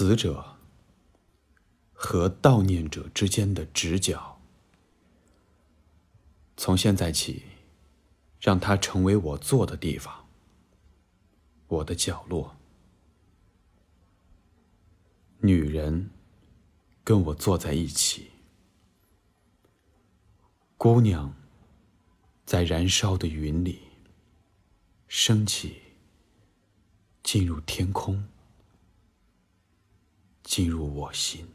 死者和悼念者之间的直角。从现在起，让它成为我坐的地方，我的角落。女人跟我坐在一起，姑娘在燃烧的云里升起，进入天空，进入我心。